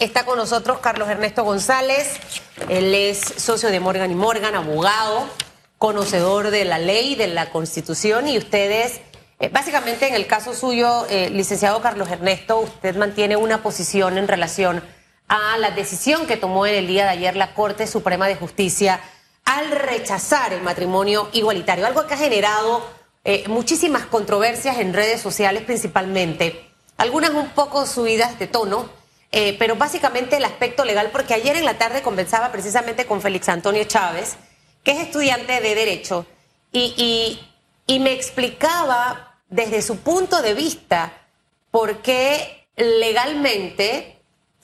Está con nosotros Carlos Ernesto González. Él es socio de Morgan y Morgan, abogado, conocedor de la ley, de la constitución. Y ustedes, eh, básicamente en el caso suyo, eh, licenciado Carlos Ernesto, usted mantiene una posición en relación a la decisión que tomó en el día de ayer la Corte Suprema de Justicia al rechazar el matrimonio igualitario, algo que ha generado eh, muchísimas controversias en redes sociales principalmente, algunas un poco subidas de tono, eh, pero básicamente el aspecto legal, porque ayer en la tarde conversaba precisamente con Félix Antonio Chávez, que es estudiante de Derecho, y, me explicaba desde su punto de vista por qué legalmente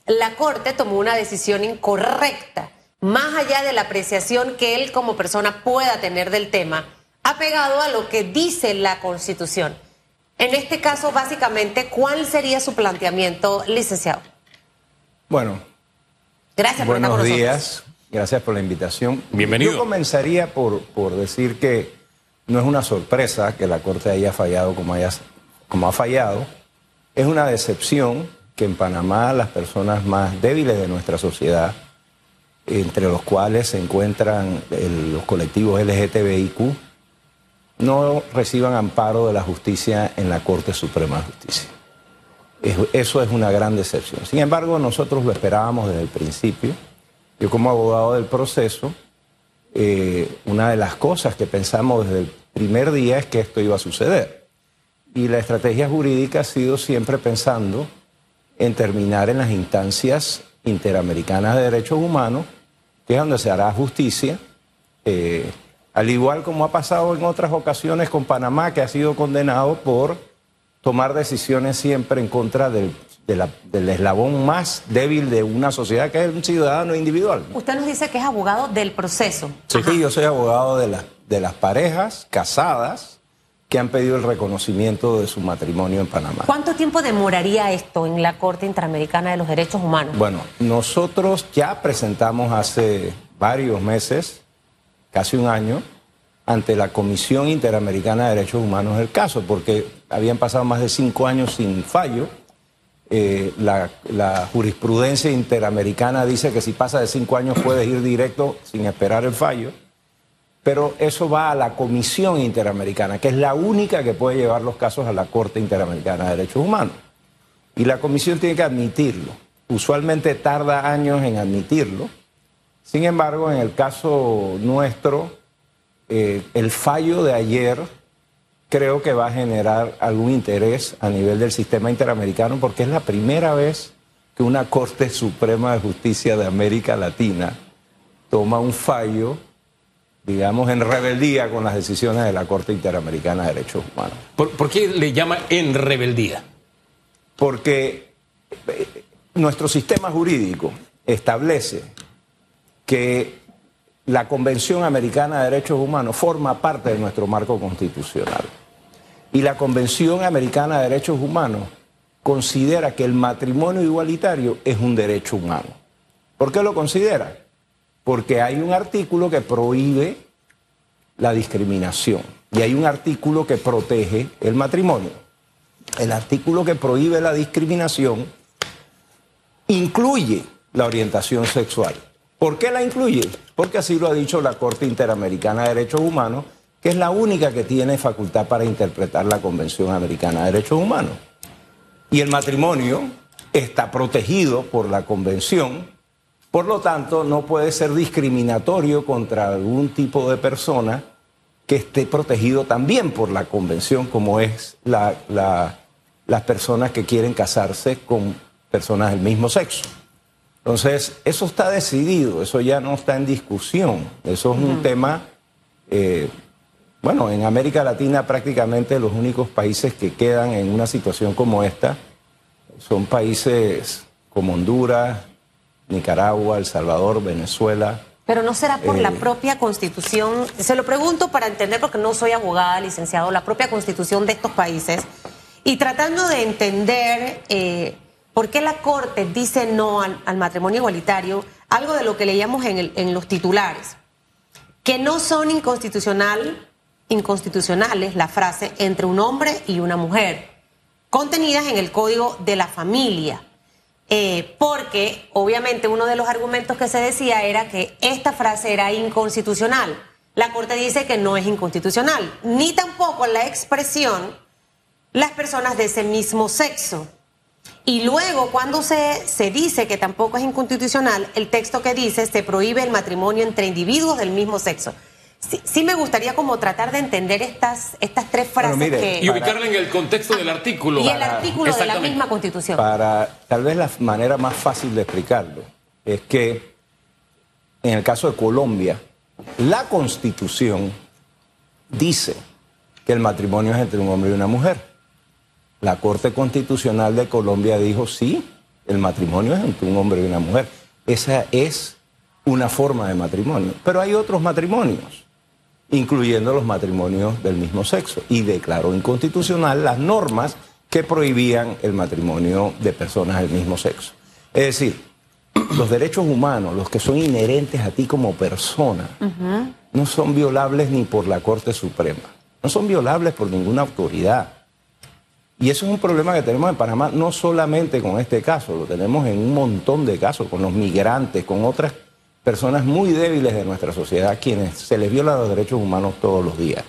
la Corte tomó una decisión incorrecta, más allá de la apreciación que él como persona pueda tener del tema, ha pegado a lo que dice la Constitución. En este caso, básicamente, ¿cuál sería su planteamiento, licenciado? Bueno, gracias por buenos días. Gracias por la invitación. Bienvenido. Yo comenzaría por, por decir que no es una sorpresa que la Corte haya fallado como, haya, como ha fallado. Es una decepción que en Panamá las personas más débiles de nuestra sociedad, entre los cuales se encuentran los colectivos LGTBIQ, no reciban amparo de la justicia en la Corte Suprema de Justicia. Eso es una gran decepción. Sin embargo, nosotros lo esperábamos desde el principio. Yo como abogado del proceso, eh, una de las cosas que pensamos desde el primer día es que esto iba a suceder. Y la estrategia jurídica ha sido siempre pensando en terminar en las instancias interamericanas de derechos humanos, que es donde se hará justicia, eh, al igual como ha pasado en otras ocasiones con Panamá, que ha sido condenado por tomar decisiones siempre en contra del, eslabón más débil de una sociedad, que es un ciudadano individual. Usted nos dice que es abogado del proceso. Sí, yo soy abogado de, de las parejas casadas que han pedido el reconocimiento de su matrimonio en Panamá. ¿Cuánto tiempo demoraría esto en la Corte Interamericana de los Derechos Humanos? Bueno, nosotros ya presentamos hace varios meses, casi un año, ante la Comisión Interamericana de Derechos Humanos el caso, porque habían pasado más de cinco años sin fallo. Eh, la, jurisprudencia interamericana dice que si pasa de cinco años puedes ir directo sin esperar el fallo, pero eso va a la Comisión Interamericana, que es la única que puede llevar los casos a la Corte Interamericana de Derechos Humanos. Y la Comisión tiene que admitirlo. Usualmente tarda años en admitirlo. Sin embargo, en el caso nuestro, eh, el fallo de ayer creo que va a generar algún interés a nivel del sistema interamericano porque es la primera vez que una Corte Suprema de Justicia de América Latina toma un fallo, digamos, en rebeldía con las decisiones de la Corte Interamericana de Derechos Humanos. ¿Por, qué le llama en rebeldía? Porque eh, nuestro sistema jurídico establece que la Convención Americana de Derechos Humanos forma parte de nuestro marco constitucional. Y la Convención Americana de Derechos Humanos considera que el matrimonio igualitario es un derecho humano. ¿Por qué lo considera? Porque hay un artículo que prohíbe la discriminación y hay un artículo que protege el matrimonio. El artículo que prohíbe la discriminación incluye la orientación sexual. ¿Por qué la incluye? Porque así lo ha dicho la Corte Interamericana de Derechos Humanos, que es la única que tiene facultad para interpretar la Convención Americana de Derechos Humanos. Y el matrimonio está protegido por la Convención, por lo tanto no puede ser discriminatorio contra algún tipo de persona que esté protegido también por la Convención, como es las personas que quieren casarse con personas del mismo sexo. Entonces, eso está decidido, eso ya no está en discusión, eso es un tema, eh, bueno, en América Latina prácticamente los únicos países que quedan en una situación como esta son países como Honduras, Nicaragua, El Salvador, Venezuela. Pero no será por la eh, propia constitución, se lo pregunto para entender porque no soy abogada, licenciado, la propia constitución de estos países y tratando de entender... Eh, ¿Por qué la Corte dice no al, matrimonio igualitario? Algo de lo que leíamos en, los titulares, que no son inconstitucional, inconstitucionales la frase entre un hombre y una mujer, contenidas en el Código de la Familia. eh, porque obviamente uno de los argumentos que se decía era que esta frase era inconstitucional. La Corte dice que no es inconstitucional, ni tampoco la expresión las personas de ese mismo sexo. Y luego, cuando se, se dice que tampoco es inconstitucional, el texto que dice se prohíbe el matrimonio entre individuos del mismo sexo. Sí, me gustaría como tratar de entender estas, estas tres frases que... Y ubicarla en el contexto del artículo. Y el artículo de la misma Constitución. Para, tal vez la manera más fácil de explicarlo es que en el caso de Colombia, la Constitución dice que el matrimonio es entre un hombre y una mujer. La Corte Constitucional de Colombia dijo, sí, el matrimonio es entre un hombre y una mujer. Esa es una forma de matrimonio. Pero hay otros matrimonios incluyendo los matrimonios del mismo sexo, y declaró inconstitucional las normas que prohibían el matrimonio de personas del mismo sexo. Es decir, los derechos humanos, los que son inherentes a ti como persona, no son violables ni por la Corte Suprema, no son violables por ninguna autoridad. Y eso es un problema que tenemos en Panamá, no solamente con este caso, lo tenemos en un montón de casos, con los migrantes, con otras personas muy débiles de nuestra sociedad, quienes se les viola los derechos humanos todos los días.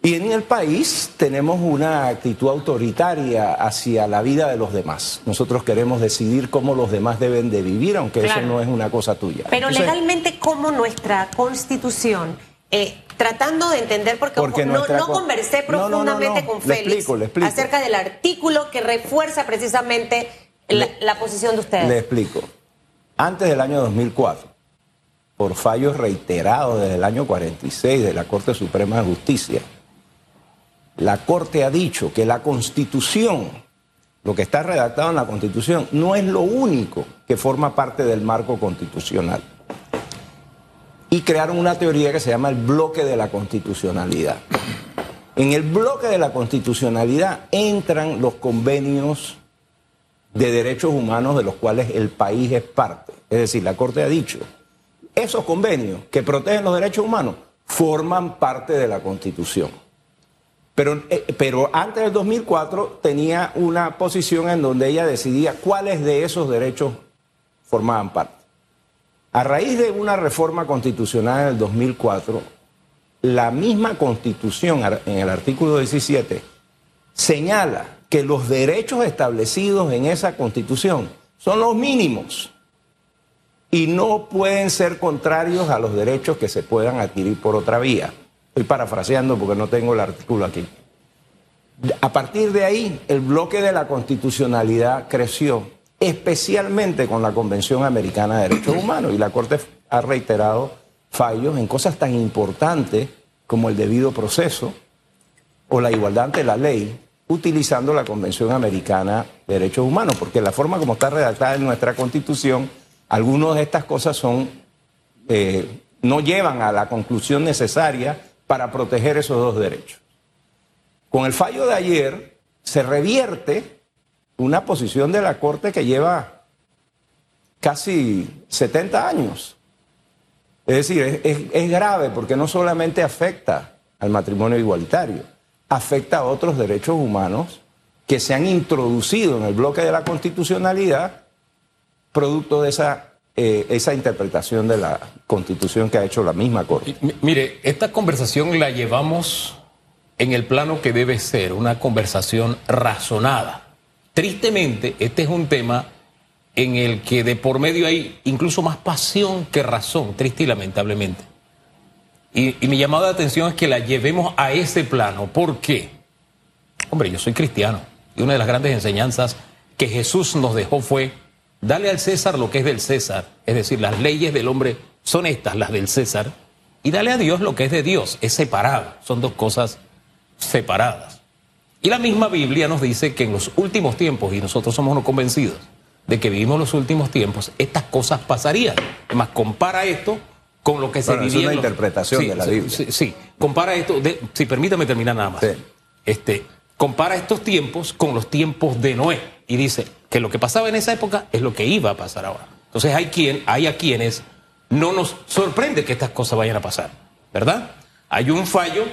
Y en el país tenemos una actitud autoritaria hacia la vida de los demás. Nosotros queremos decidir cómo los demás deben de vivir, aunque eso no es una cosa tuya. Pero legalmente, ¿cómo nuestra constitución, eh, tratando de entender, porque, no, conversé profundamente con Félix acerca del artículo que refuerza precisamente la posición de ustedes. Le explico. Antes del año 2004, por fallos reiterados desde el año 46 de la Corte Suprema de Justicia, la Corte ha dicho que la Constitución, lo que está redactado en la Constitución, no es lo único que forma parte del marco constitucional. Y crearon una teoría que se llama el bloque de la constitucionalidad. En el bloque de la constitucionalidad entran los convenios de derechos humanos de los cuales el país es parte. Es decir, la Corte ha dicho, esos convenios que protegen los derechos humanos forman parte de la Constitución. Pero, eh, pero antes del 2004 tenía una posición en donde ella decidía cuáles de esos derechos formaban parte. A raíz de una reforma constitucional en el 2004, la misma Constitución, en el artículo 17, señala que los derechos establecidos en esa constitución son los mínimos y no pueden ser contrarios a los derechos que se puedan adquirir por otra vía. Estoy parafraseando porque no tengo el artículo aquí. A partir de ahí, el bloque de la constitucionalidad creció, especialmente con la Convención Americana de Derechos Humanos, y la Corte ha reiterado fallos en cosas tan importantes como el debido proceso o la igualdad ante la ley, utilizando la Convención Americana de Derechos Humanos, porque la forma como está redactada en nuestra Constitución, algunas de estas cosas son, eh, no llevan a la conclusión necesaria para proteger esos dos derechos. Con el fallo de ayer se revierte una posición de la Corte que lleva casi 70 años. Es decir, es grave porque no solamente afecta al matrimonio igualitario, afecta a otros derechos humanos que se han introducido en el bloque de la constitucionalidad producto de esa, eh, esa interpretación de la constitución que ha hecho la misma Corte. Mire, esta conversación la llevamos en el plano que debe ser, una conversación razonada. Tristemente, este es un tema en el que de por medio hay incluso más pasión que razón, triste y lamentablemente. Y, mi llamada de atención es que la llevemos a ese plano. ¿Por qué? Hombre, yo soy cristiano y una de las grandes enseñanzas que Jesús nos dejó fue, dale al César lo que es del César, es decir, las leyes del hombre son estas, las del César, y dale a Dios lo que es de Dios, es separado, son dos cosas separadas. Y la misma Biblia nos dice que en los últimos tiempos, y nosotros somos no convencidos de que vivimos los últimos tiempos, estas cosas pasarían. Además, compara esto con lo que se vivía. Es una interpretación de la Biblia. Sí, compara esto, si permítame terminar nada más. Este, compara estos tiempos con los tiempos de Noé y dice que lo que pasaba en esa época es lo que iba a pasar ahora. Entonces hay quien, hay a quienes no nos sorprende que estas cosas vayan a pasar, ¿verdad? Hay un fallo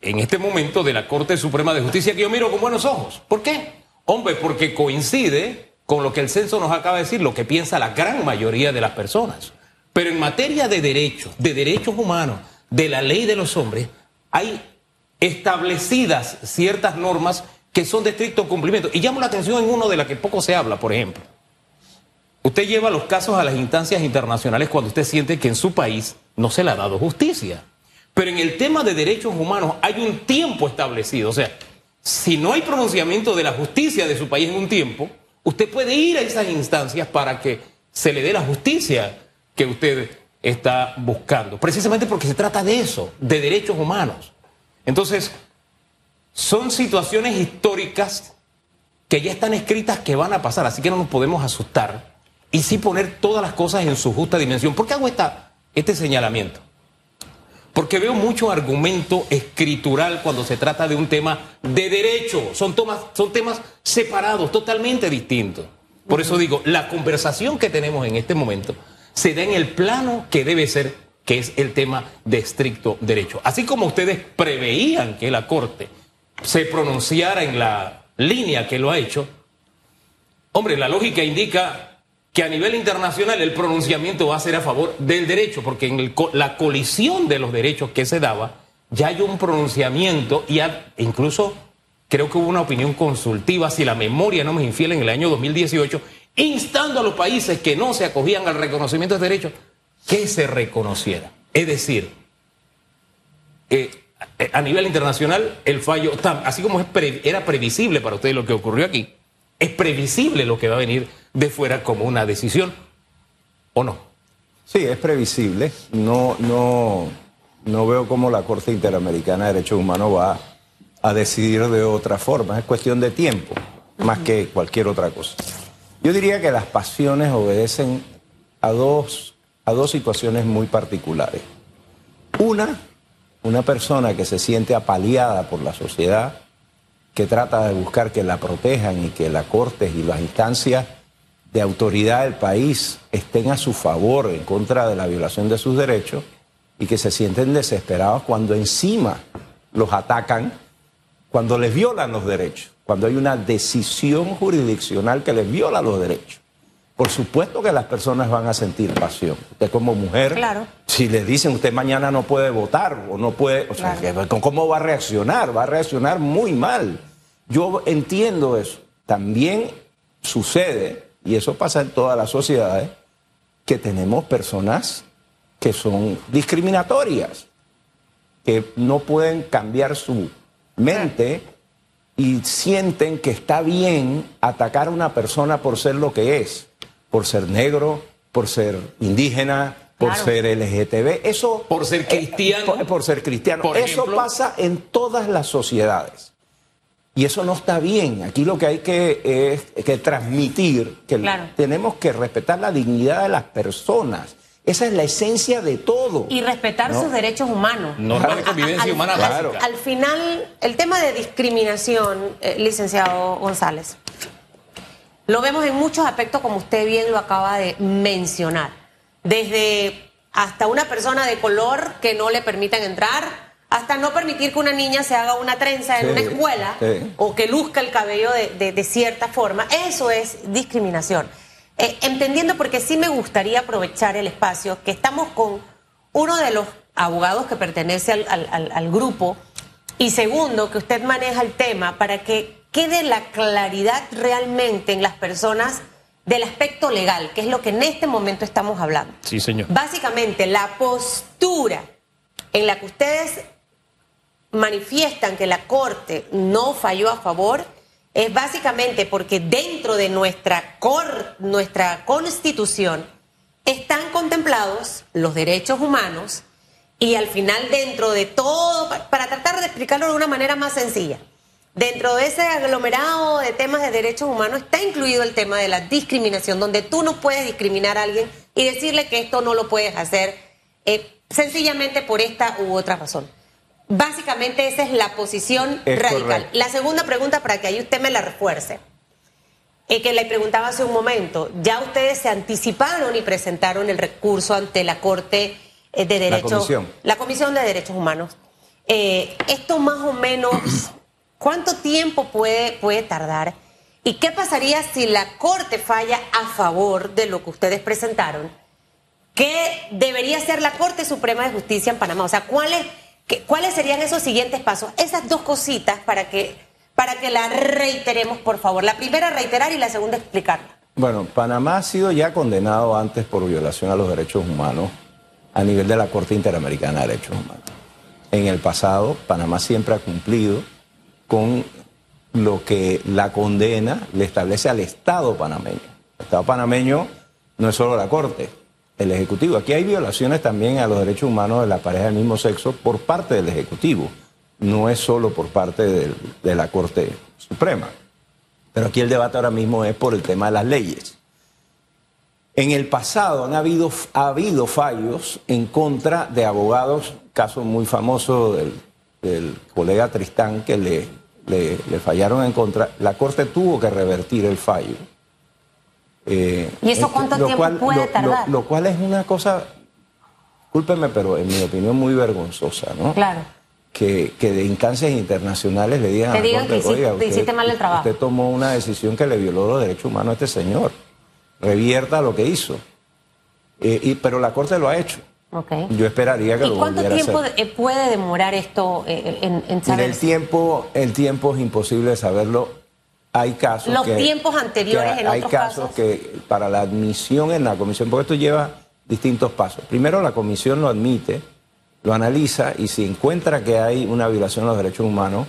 en este momento de la Corte Suprema de Justicia que yo miro con buenos ojos. ¿Por qué? Hombre, porque coincide con lo que el censo nos acaba de decir, lo que piensa la gran mayoría de las personas. Pero en materia de derechos, de derechos humanos, de la ley de los hombres, hay establecidas ciertas normas que son de estricto cumplimiento. Y llamo la atención en uno de la que poco se habla, por ejemplo. Usted lleva los casos a las instancias internacionales cuando usted siente que en su país no se le ha dado justicia. Pero en el tema de derechos humanos hay un tiempo establecido. O sea, si no hay pronunciamiento de la justicia de su país en un tiempo, usted puede ir a esas instancias para que se le dé la justicia que usted está buscando. Precisamente porque se trata de eso, de derechos humanos. Entonces, son situaciones históricas que ya están escritas que van a pasar, así que no nos podemos asustar y sí poner todas las cosas en su justa dimensión. ¿Por qué hago esta, este señalamiento? Porque veo mucho argumento escritural cuando se trata de un tema de derecho. Son, son temas separados, totalmente distintos. Por eso digo, la conversación que tenemos en este momento se da en el plano que debe ser, que es el tema de estricto derecho. Así como ustedes preveían que la Corte se pronunciara en la línea que lo ha hecho, hombre, la lógica indica que a nivel internacional el pronunciamiento va a ser a favor del derecho, porque en la colisión de los derechos que se daba, ya hay un pronunciamiento y incluso creo que hubo una opinión consultiva, si la memoria no me infiel, en el año 2018, instando a los países que no se acogían al reconocimiento de derechos que se reconociera. Es decir, eh, a nivel internacional el fallo, así como era previsible para ustedes lo que ocurrió aquí, es previsible lo que va a venir de fuera como una decisión, ¿o no? Sí, es previsible. No, no, no veo cómo la Corte Interamericana de Derechos Humanos va a decidir de otra forma. Es cuestión de tiempo, más que cualquier otra cosa. Yo diría que las pasiones obedecen a dos, a dos situaciones muy particulares. Una, una persona que se siente apaleada por la sociedad, que trata de buscar que la protejan y que la Corte y las instancias de autoridad del país estén a su favor en contra de la violación de sus derechos y que se sienten desesperados cuando encima los atacan, cuando les violan los derechos, cuando hay una decisión jurisdiccional que les viola los derechos. Por supuesto que las personas van a sentir pasión. Usted como mujer, claro. si le dicen usted mañana no puede votar o no puede, o sea, ¿cómo va a reaccionar? Va a reaccionar muy mal. Yo entiendo eso. También sucede y eso pasa en todas las sociedades, que tenemos personas que son discriminatorias, que no pueden cambiar su mente y sienten que está bien atacar a una persona por ser lo que es, por ser negro, por ser indígena, por ser LGTB, eso por ser cristiano, por, ser cristiano, eso pasa en todas las sociedades. Y eso no está bien. Aquí lo que hay que es que transmitir que tenemos que respetar la dignidad de las personas. Esa es la esencia de todo. Y respetar sus derechos humanos. Norma de convivencia humana claro. Al final, el tema de discriminación, eh, licenciado González, lo vemos en muchos aspectos, como usted bien lo acaba de mencionar. Desde hasta una persona de color que no le permitan entrar, hasta no permitir que una niña se haga una trenza en una escuela o que luzca el cabello de, cierta forma, eso es discriminación. Eh, entendiendo porque sí me gustaría aprovechar el espacio que estamos con uno de los abogados que pertenece al, grupo y segundo, que usted maneja el tema para que quede la claridad realmente en las personas del aspecto legal, que es lo que en este momento estamos hablando. Sí, señor. Básicamente, la postura en la que ustedes manifiestan que la Corte no falló a favor es básicamente porque dentro de nuestra, cor, nuestra Constitución están contemplados los derechos humanos y al final dentro de todo, para tratar de explicarlo de una manera más sencilla, dentro de ese aglomerado de temas de derechos humanos está incluido el tema de la discriminación, donde tú no puedes discriminar a alguien y decirle que esto no lo puedes hacer eh, sencillamente por esta u otra razón. Básicamente esa es la posición radical. La segunda pregunta para que ahí usted me la refuerce. Es que le preguntaba hace un momento, ya ustedes se anticiparon y presentaron el recurso ante la Corte eh, de Derechos, la Comisión, la Comisión de Derechos Humanos. Eh, esto más o menos, ¿cuánto tiempo puede, puede tardar? ¿Y qué pasaría si la Corte falla a favor de lo que ustedes presentaron? ¿Qué debería ser la Corte Suprema de Justicia en Panamá? O sea, ¿cuáles, qué- ¿cuáles serían esos siguientes pasos? Esas dos cositas para que, para que la reiteremos, por favor. La primera, reiterar y la segunda, explicarla. Bueno, Panamá ha sido ya condenado antes por violación a los derechos humanos a nivel de la Corte Interamericana de Derechos Humanos. En el pasado, Panamá siempre ha cumplido con lo que la condena le establece al Estado panameño. El Estado panameño no es solo la Corte, el Ejecutivo. Aquí hay violaciones también a los derechos humanos de la pareja del mismo sexo por parte del Ejecutivo. No es solo por parte de la Corte Suprema. Pero aquí el debate ahora mismo es por el tema de las leyes. En el pasado han habido, ha habido fallos en contra de abogados, caso muy famoso del, del colega Tristán que le, le- le fallaron en contra. La Corte tuvo que revertir el fallo. Eh, ¿Y eso este, cuánto tiempo puede lo- tardar? Lo, cual es una cosa, discúlpeme, pero en mi opinión muy vergonzosa, ¿no? Claro. que, que de instancias internacionales le digan Te a la digan que Corte, hiciste- "Oiga, hiciste mal el trabajo". Usted tomó una decisión que le violó los derechos humanos a este señor. Revierta lo que hizo. Eh, y, pero la Corte lo ha hecho. Yo esperaría que ¿Y lo cuánto a tiempo hacer. eh, puede demorar esto eh, en, en Mire, saber? el tiempo, el tiempo es imposible de saberlo. Hay casos Los que- tiempos anteriores que en hay otros casos casos. que para la admisión en la comisión, porque esto lleva distintos pasos. Primero la comisión lo admite, lo analiza y si encuentra que hay una violación de los derechos humanos,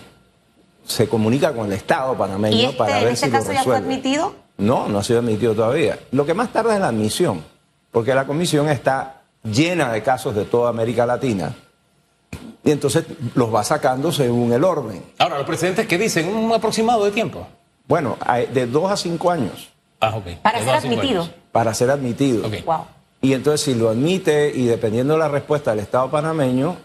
se comunica con el Estado panameño ¿Y este, para en ver este si lo caso ya fue admitido? No, no ha sido admitido todavía. Lo que más tarda es la admisión, porque la comisión está llena de casos de toda América Latina y entonces los va sacando según el orden. Ahora, los presidentes que dicen un aproximado de tiempo. Bueno, de dos a cinco años Ah, ok. Para De ser admitido. años. para ser admitido. Ok. Wow. Y entonces si lo admite y dependiendo de la respuesta del Estado panameño,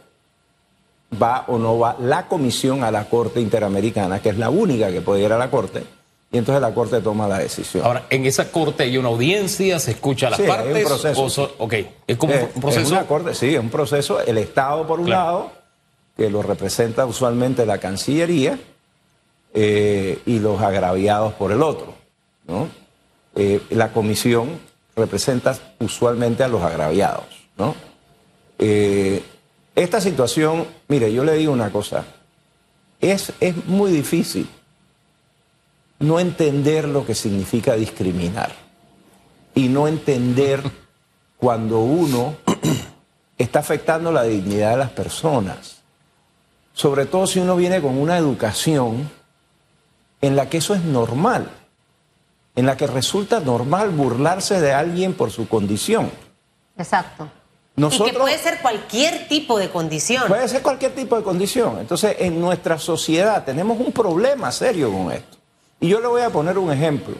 va o no va la comisión a la Corte Interamericana, que es la única que puede ir a la Corte, y entonces la Corte toma la decisión. Ahora, en esa corte hay una audiencia, se escucha a las Sí, hay un partes. proceso. o so- ok, es como Eh, un proceso. Es una corte, sí, es un proceso. El Estado, por un Claro. lado, que lo representa usualmente la Cancillería, eh, y los agraviados por el otro. ¿no? Eh, la comisión representa usualmente a los agraviados. ¿no? Eh, esta situación, mire, yo le digo una cosa, es, es muy difícil no entender lo que significa discriminar y no entender cuando uno está afectando la dignidad de las personas. Sobre todo si uno viene con una educación en la que eso es normal, en la que resulta normal burlarse de alguien por su condición. Exacto. y Nosotros- que puede ser cualquier tipo de condición. Puede ser cualquier tipo de condición. Entonces, en nuestra sociedad tenemos un problema serio con esto. Y yo le voy a poner un ejemplo.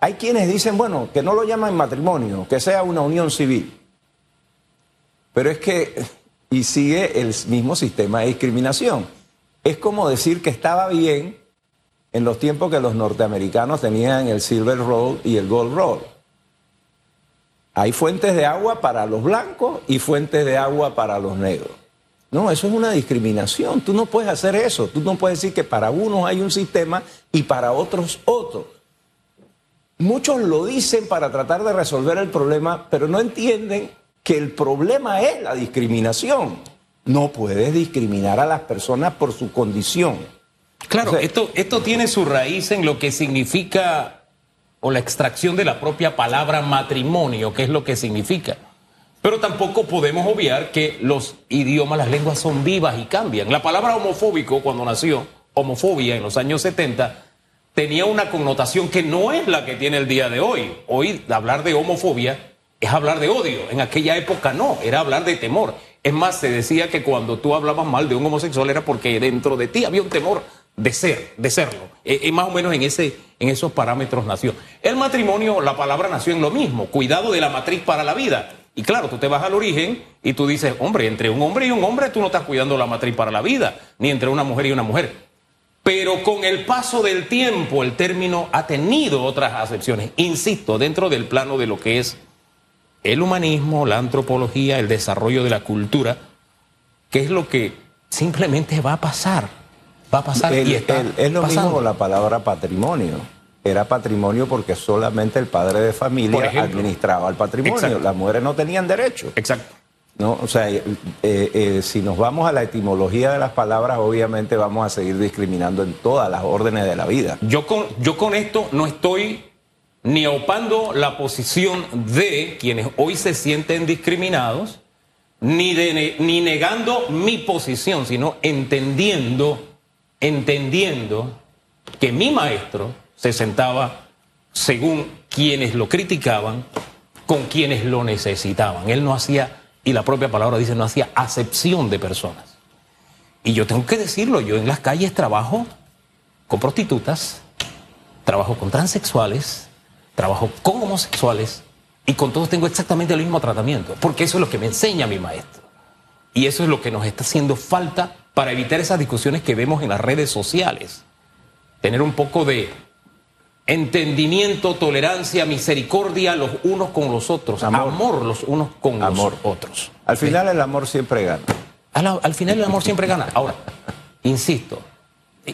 Hay quienes dicen, bueno, que no lo llaman matrimonio, que sea una unión civil. Pero es que, y sigue el mismo sistema de discriminación. Es como decir que estaba bien en los tiempos que los norteamericanos tenían el Silver Roll y el Gold Roll. Hay fuentes de agua para los blancos y fuentes de agua para los negros. No, eso es una discriminación. Tú no puedes hacer eso. Tú no puedes decir que para unos hay un sistema y para otros otro. Muchos lo dicen para tratar de resolver el problema, pero no entienden que el problema es la discriminación. No puedes discriminar a las personas por su condición. Claro, O sea- esto, esto tiene su raíz en lo que significa o la extracción de la propia palabra matrimonio, que es lo que significa. Pero tampoco podemos obviar que los idiomas, las lenguas son vivas y cambian. La palabra homofóbico, cuando nació, homofobia en los años 70, tenía una connotación que no es la que tiene el día de hoy. Hoy hablar de homofobia es hablar de odio. En aquella época no, era hablar de temor. Es más, se decía que cuando tú hablabas mal de un homosexual era porque dentro de ti había un temor de ser, de serlo. Eh, eh, más o menos en, ese, en esos parámetros nació. El matrimonio, la palabra nació en lo mismo, cuidado de la matriz para la vida. Y claro, tú te vas al origen y tú dices, hombre, entre un hombre y un hombre tú no estás cuidando la matriz para la vida, ni entre una mujer y una mujer. Pero con el paso del tiempo el término ha tenido otras acepciones. Insisto, dentro del plano de lo que es el humanismo, la antropología, el desarrollo de la cultura, que es lo que simplemente va a pasar. Va a pasar y está el- es lo pasando. mismo con la palabra patrimonio. Era patrimonio porque solamente el padre de familia ejemplo. administraba el patrimonio. Exacto. Las mujeres no tenían derecho. Exacto. ¿no? O sea, eh, eh, si nos vamos a la etimología de las palabras, obviamente vamos a seguir discriminando en todas las órdenes de la vida. Yo con, yo con esto no estoy ni opando la posición de quienes hoy se sienten discriminados, ni, de ni negando mi posición, sino entendiendo, entendiendo que mi maestro se sentaba, según quienes lo criticaban, con quienes lo necesitaban. Él no hacía, y la propia palabra dice, no hacía acepción de personas. Y yo tengo que decirlo, yo en las calles trabajo con prostitutas, trabajo con transexuales, trabajo con homosexuales y con todos tengo exactamente el mismo tratamiento, porque eso es lo que me enseña mi maestro. Y eso es lo que nos está haciendo falta para evitar esas discusiones que vemos en las redes sociales. Tener un poco de entendimiento, tolerancia, misericordia los unos con los otros, amor, Amor. los unos con Amor. los otros. Al final el amor siempre gana. Al, al final el amor siempre gana. Ahora, insisto,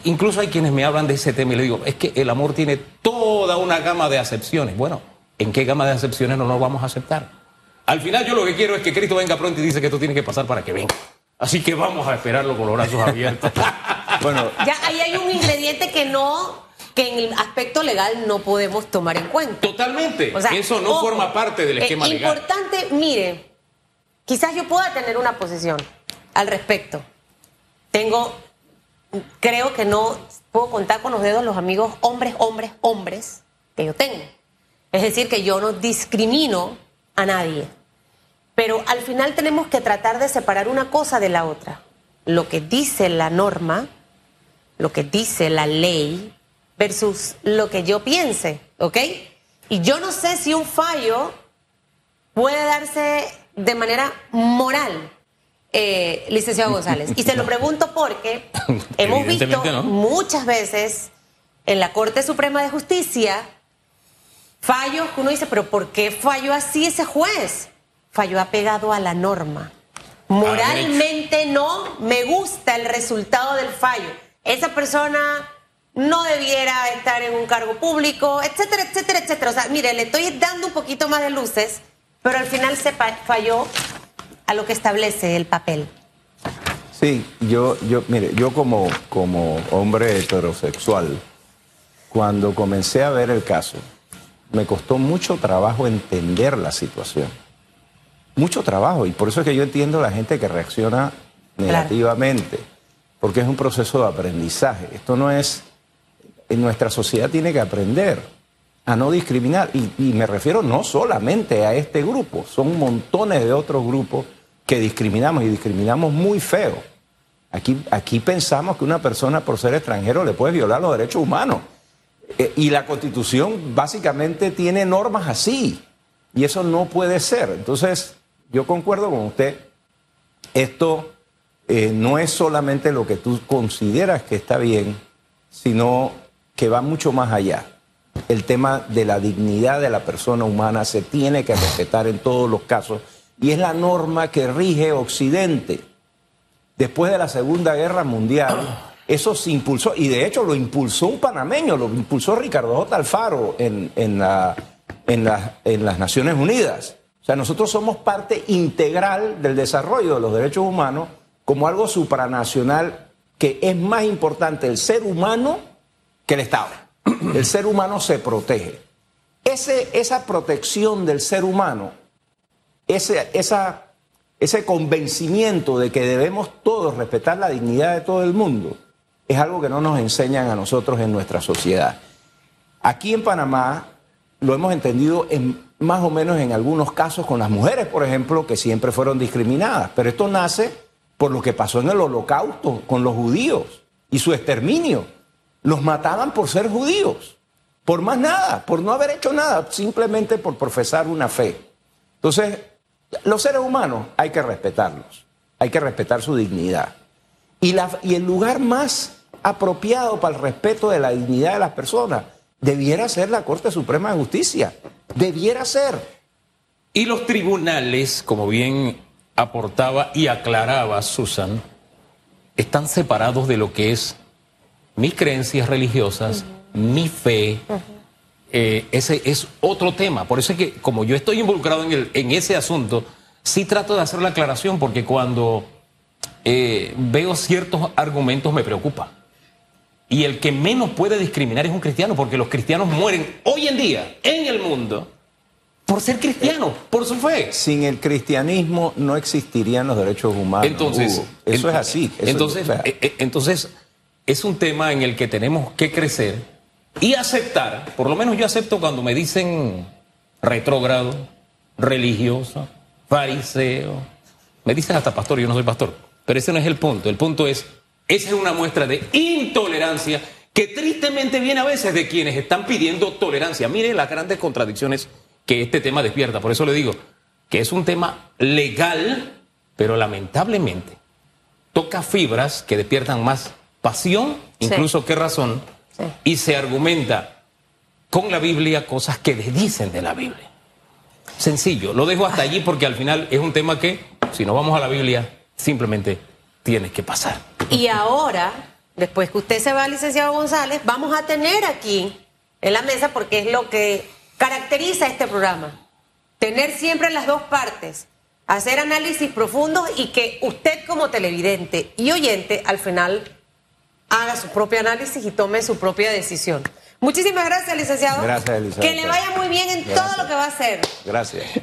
incluso hay quienes me hablan de ese tema y le digo, es que el amor tiene toda una gama de acepciones. Bueno, ¿en qué gama de acepciones no nos vamos a aceptar? Al final yo lo que quiero es que Cristo venga pronto y dice que esto tiene que pasar para que venga. Así que vamos a esperarlo con los brazos abiertos. Bueno, Ya ahí hay un ingrediente que no, que en el aspecto legal no podemos tomar en cuenta. Totalmente. O sea, Eso no ojo, forma parte del eh, esquema legal. Importante, mire, quizás yo pueda tener una posición al respecto. Tengo, creo que no puedo contar con los dedos los amigos hombres, hombres, hombres que yo tengo. Es decir, que yo no discrimino a nadie. Pero al final tenemos que tratar de separar una cosa de la otra. Lo que dice la norma, lo que dice la ley, versus lo que yo piense, ¿ok? Y yo no sé si un fallo puede darse de manera moral, eh, licenciado González. Y se lo pregunto porque hemos visto no. muchas veces en la Corte Suprema de Justicia fallos que uno dice, pero ¿por qué falló así ese juez? Falló apegado a la norma. Moralmente no me gusta el resultado del fallo. Esa persona no debiera estar en un cargo público, etcétera, etcétera, etcétera. O sea, mire, le estoy dando un poquito más de luces, pero al final se falló a lo que establece el papel. Sí, yo, yo, mire, yo como, como hombre heterosexual, cuando comencé a ver el caso, me costó mucho trabajo entender la situación. Mucho trabajo, y por eso es que yo entiendo a la gente que reacciona negativamente, porque es un proceso de aprendizaje. Esto no es, en nuestra sociedad tiene que aprender a no discriminar, y, me refiero no solamente a este grupo, son montones de otros grupos que discriminamos y discriminamos muy feo. Aquí, aquí pensamos que una persona por ser extranjero le puede violar los derechos humanos. Eh, y la constitución básicamente tiene normas así. Y eso no puede ser. Entonces, yo concuerdo con usted. Esto eh, no es solamente lo que tú consideras que está bien, sino que va mucho más allá. El tema de la dignidad de la persona humana se tiene que respetar en todos los casos y es la norma que rige Occidente. Después de la Segunda Guerra Mundial, eso se impulsó, y de hecho lo impulsó un panameño, lo impulsó Ricardo J. Alfaro en, en la- en la- en las Naciones Unidas. O sea, nosotros somos parte integral del desarrollo de los derechos humanos como algo supranacional que es más importante el ser humano que el Estado. El ser humano se protege. Esa protección del ser humano ese, ese convencimiento de que debemos todos respetar la dignidad de todo el mundo es algo que no nos enseñan a nosotros en nuestra sociedad. Aquí en Panamá lo hemos entendido en, más o menos en algunos casos con las mujeres, por ejemplo, que siempre fueron discriminadas, pero esto nace por lo que pasó en el holocausto con los judíos y su exterminio. Los mataban por ser judíos, por más nada, por no haber hecho nada, simplemente por profesar una fe. Entonces, los seres humanos hay que respetarlos, hay que respetar su dignidad. Y, la- y el lugar más apropiado para el respeto de la dignidad de las personas debiera ser la Corte Suprema de Justicia, debiera ser. Y los tribunales, como bien aportaba y aclaraba Susan, están separados de lo que es mis creencias religiosas, mi fe, eh, ese es otro tema. Por eso es que como yo estoy involucrado en, el, en ese asunto, sí trato de hacer la aclaración porque cuando eh, veo ciertos argumentos me preocupa. Y el que menos puede discriminar es un cristiano, porque los cristianos mueren hoy en día en el mundo por ser cristianos, por su fe. Sin el cristianismo no existirían los derechos humanos. Entonces, Hugo. eso ent- es así. eso entonces, es- o sea, eh, eh, entonces, es un tema en el que tenemos que crecer y aceptar, por lo menos yo acepto cuando me dicen retrógrado, religioso, fariseo, me dicen hasta pastor, yo no soy pastor, pero ese no es el punto, el punto es, esa es una muestra de intolerancia que tristemente viene a veces de quienes están pidiendo tolerancia. Mire las grandes contradicciones que este tema despierta, por eso le digo que es un tema legal, pero lamentablemente toca fibras que despiertan más pasión, Sí. incluso que razón, Sí. y se argumenta con la Biblia cosas que dicen de la Biblia. Sencillo, lo dejo hasta allí porque al final es un tema que, si no vamos a la Biblia, simplemente tiene que pasar. Y ahora, después que usted se va, licenciado González, vamos a tener aquí en la mesa, porque es lo que caracteriza este programa, tener siempre las dos partes, hacer análisis profundos y que usted como televidente y oyente al final haga su propio análisis y tome su propia decisión. Muchísimas gracias, licenciado. Gracias, Elizabeth. Que le vaya muy bien en todo lo que va a hacer. Gracias.